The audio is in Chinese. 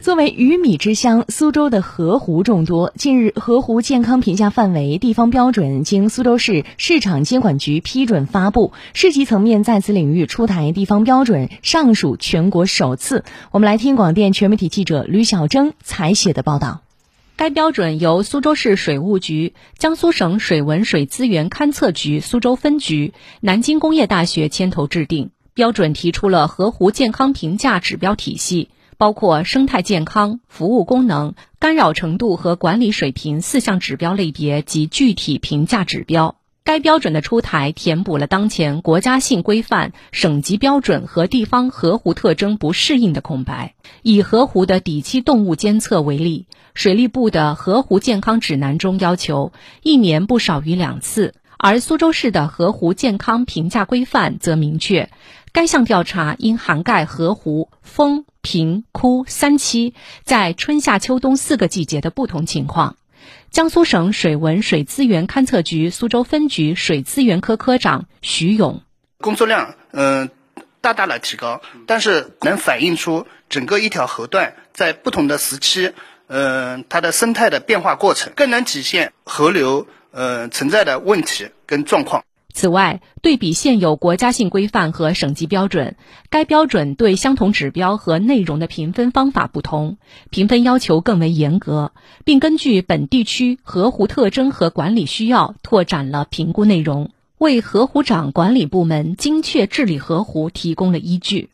作为鱼米之乡，苏州的河湖众多。近日，河湖健康评价范围地方标准经苏州市市场监管局批准发布，市级层面在此领域出台地方标准，尚属全国首次。我们来听广电全媒体记者吕小征采写的报道。该标准由苏州市水务局、江苏省水文水资源勘测局苏州分局、南京工业大学牵头制定。标准提出了河湖健康评价指标体系。包括生态健康、服务功能、干扰程度和管理水平四项指标类别及具体评价指标。该标准的出台，填补了当前国家性规范、省级标准和地方河湖特征不适应的空白。以河湖的底栖动物监测为例，水利部的河湖健康指南中要求一年不少于两次，而苏州市的河湖健康评价规范则明确，该项调查应涵盖河湖风。平枯三期，在春夏秋冬四个季节的不同情况。江苏省水文水资源勘测局苏州分局水资源科科长徐勇：工作量嗯大大的提高，但是能反映出整个一条河段在不同的时期嗯它的生态的变化过程，更能体现河流呃存在的问题跟状况。此外，对比现有国家性规范和省级标准，该标准对相同指标和内容的评分方法不同，评分要求更为严格，并根据本地区河湖特征和管理需要拓展了评估内容，为河湖长管理部门精确治理河湖提供了依据。